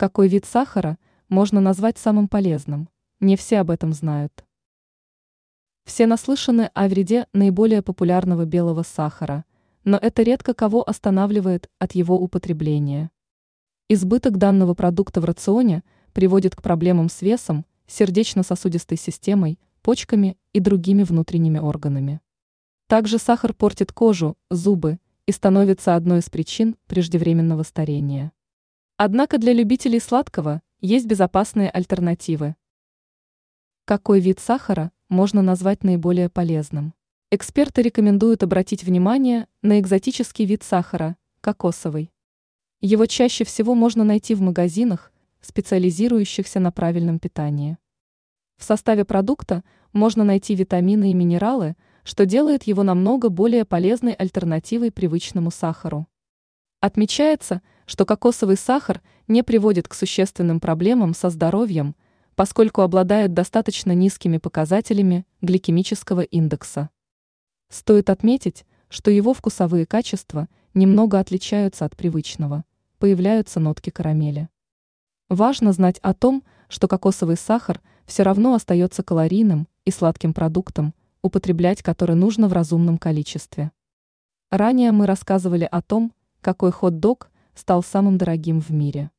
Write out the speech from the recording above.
Какой вид сахара можно назвать самым полезным? Не все об этом знают. Все наслышаны о вреде наиболее популярного белого сахара, но это редко кого останавливает от его употребления. Избыток данного продукта в рационе приводит к проблемам с весом, сердечно-сосудистой системой, почками и другими внутренними органами. Также сахар портит кожу, зубы и становится одной из причин преждевременного старения. Однако для любителей сладкого есть безопасные альтернативы. Какой вид сахара можно назвать наиболее полезным? Эксперты рекомендуют обратить внимание на экзотический вид сахара – кокосовый. Его чаще всего можно найти в магазинах, специализирующихся на правильном питании. В составе продукта можно найти витамины и минералы, что делает его намного более полезной альтернативой привычному сахару. Отмечается, что кокосовый сахар не приводит к существенным проблемам со здоровьем, поскольку обладает достаточно низкими показателями гликемического индекса. Стоит отметить, что его вкусовые качества немного отличаются от привычного, появляются нотки карамели. Важно знать о том, что кокосовый сахар все равно остается калорийным и сладким продуктом, употреблять который нужно в разумном количестве. Ранее мы рассказывали о том, какой хот-дог стал самым дорогим в мире.